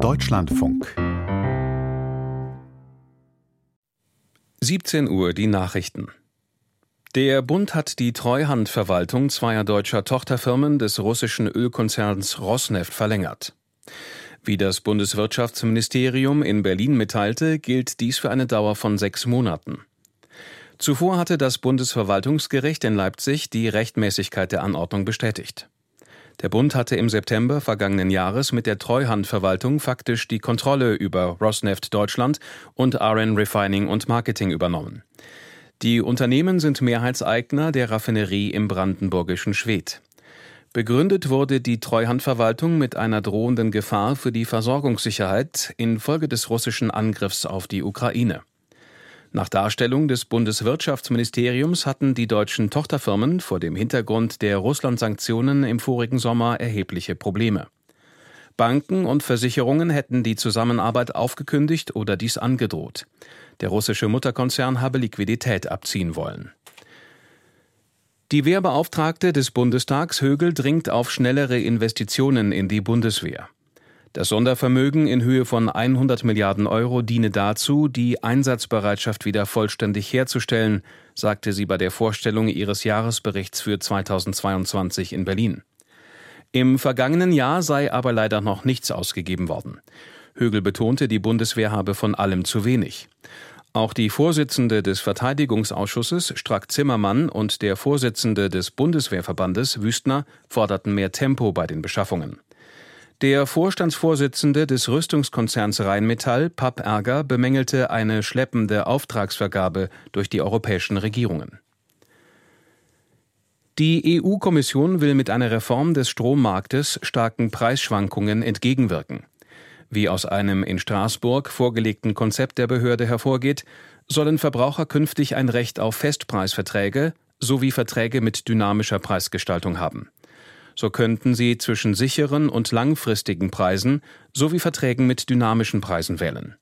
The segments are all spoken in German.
Deutschlandfunk 17 Uhr die Nachrichten. Der Bund hat die Treuhandverwaltung zweier deutscher Tochterfirmen des russischen Ölkonzerns Rosneft verlängert. Wie das Bundeswirtschaftsministerium in Berlin mitteilte, gilt dies für eine Dauer von sechs Monaten. Zuvor hatte das Bundesverwaltungsgericht in Leipzig die Rechtmäßigkeit der Anordnung bestätigt. Der Bund hatte im September vergangenen Jahres mit der Treuhandverwaltung faktisch die Kontrolle über Rosneft Deutschland und RN Refining und Marketing übernommen. Die Unternehmen sind Mehrheitseigner der Raffinerie im brandenburgischen Schwedt. Begründet wurde die Treuhandverwaltung mit einer drohenden Gefahr für die Versorgungssicherheit infolge des russischen Angriffs auf die Ukraine. Nach Darstellung des Bundeswirtschaftsministeriums hatten die deutschen Tochterfirmen vor dem Hintergrund der Russland-Sanktionen im vorigen Sommer erhebliche Probleme. Banken und Versicherungen hätten die Zusammenarbeit aufgekündigt oder dies angedroht. Der russische Mutterkonzern habe Liquidität abziehen wollen. Die Wehrbeauftragte des Bundestags Högel dringt auf schnellere Investitionen in die Bundeswehr. Das Sondervermögen in Höhe von 100 Milliarden Euro diene dazu, die Einsatzbereitschaft wieder vollständig herzustellen, sagte sie bei der Vorstellung ihres Jahresberichts für 2022 in Berlin. Im vergangenen Jahr sei aber leider noch nichts ausgegeben worden. Högel betonte, die Bundeswehr habe von allem zu wenig. Auch die Vorsitzende des Verteidigungsausschusses, Strack Zimmermann, und der Vorsitzende des Bundeswehrverbandes, Wüstner, forderten mehr Tempo bei den Beschaffungen. Der Vorstandsvorsitzende des Rüstungskonzerns Rheinmetall, Papp Ärger, bemängelte eine schleppende Auftragsvergabe durch die europäischen Regierungen. Die EU-Kommission will mit einer Reform des Strommarktes starken Preisschwankungen entgegenwirken. Wie aus einem in Straßburg vorgelegten Konzept der Behörde hervorgeht, sollen Verbraucher künftig ein Recht auf Festpreisverträge sowie Verträge mit dynamischer Preisgestaltung haben. So könnten sie zwischen sicheren und langfristigen Preisen sowie Verträgen mit dynamischen Preisen wählen.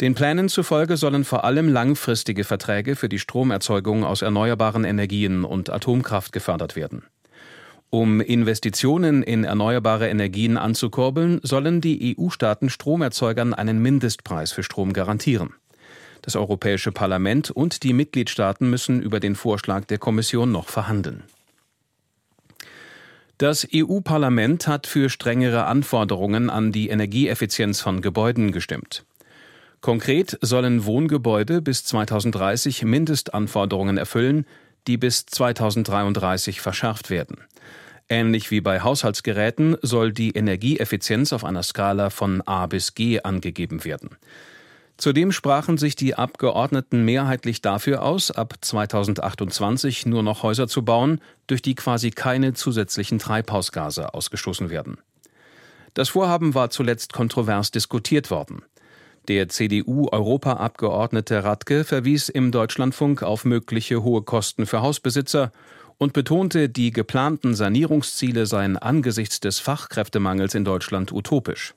Den Plänen zufolge sollen vor allem langfristige Verträge für die Stromerzeugung aus erneuerbaren Energien und Atomkraft gefördert werden. Um Investitionen in erneuerbare Energien anzukurbeln, sollen die EU-Staaten Stromerzeugern einen Mindestpreis für Strom garantieren. Das Europäische Parlament und die Mitgliedstaaten müssen über den Vorschlag der Kommission noch verhandeln. Das EU-Parlament hat für strengere Anforderungen an die Energieeffizienz von Gebäuden gestimmt. Konkret sollen Wohngebäude bis 2030 Mindestanforderungen erfüllen, die bis 2033 verschärft werden. Ähnlich wie bei Haushaltsgeräten soll die Energieeffizienz auf einer Skala von A bis G angegeben werden. Zudem sprachen sich die Abgeordneten mehrheitlich dafür aus, ab 2028 nur noch Häuser zu bauen, durch die quasi keine zusätzlichen Treibhausgase ausgestoßen werden. Das Vorhaben war zuletzt kontrovers diskutiert worden. Der CDU-Europaabgeordnete Radke verwies im Deutschlandfunk auf mögliche hohe Kosten für Hausbesitzer und betonte, die geplanten Sanierungsziele seien angesichts des Fachkräftemangels in Deutschland utopisch.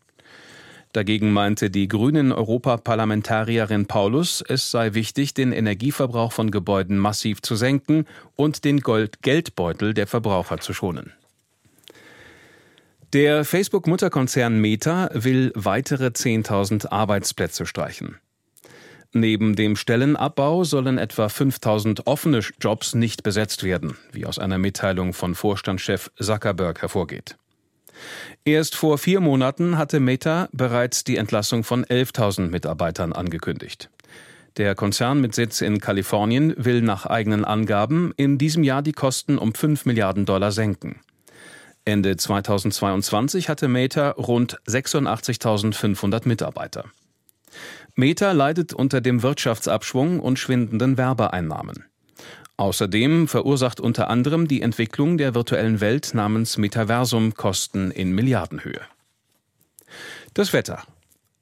Dagegen meinte die grünen Europaparlamentarierin Paulus, es sei wichtig, den Energieverbrauch von Gebäuden massiv zu senken und den Gold Geldbeutel der Verbraucher zu schonen. Der Facebook-Mutterkonzern Meta will weitere 10.000 Arbeitsplätze streichen. Neben dem Stellenabbau sollen etwa 5000 offene Jobs nicht besetzt werden, wie aus einer Mitteilung von Vorstandschef Zuckerberg hervorgeht. Erst vor vier Monaten hatte Meta bereits die Entlassung von 11.000 Mitarbeitern angekündigt. Der Konzern mit Sitz in Kalifornien will nach eigenen Angaben in diesem Jahr die Kosten um 5 Milliarden Dollar senken. Ende 2022 hatte Meta rund 86.500 Mitarbeiter. Meta leidet unter dem Wirtschaftsabschwung und schwindenden Werbeeinnahmen. Außerdem verursacht unter anderem die Entwicklung der virtuellen Welt namens Metaversum Kosten in Milliardenhöhe. Das Wetter.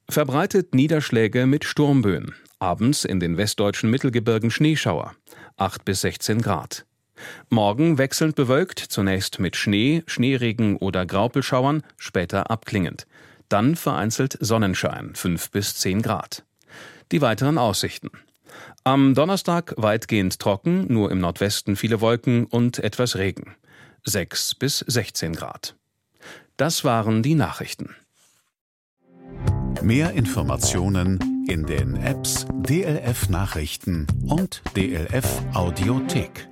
Verbreitet Niederschläge mit Sturmböen. Abends in den westdeutschen Mittelgebirgen Schneeschauer. 8 bis 16 Grad. Morgen wechselnd bewölkt, zunächst mit Schnee, Schneeregen oder Graupelschauern, später abklingend. Dann vereinzelt Sonnenschein, 5 bis 10 Grad. Die weiteren Aussichten. Am Donnerstag weitgehend trocken, nur im Nordwesten viele Wolken und etwas Regen. 6 bis 16 Grad. Das waren die Nachrichten. Mehr Informationen in den Apps DLF Nachrichten und DLF Audiothek.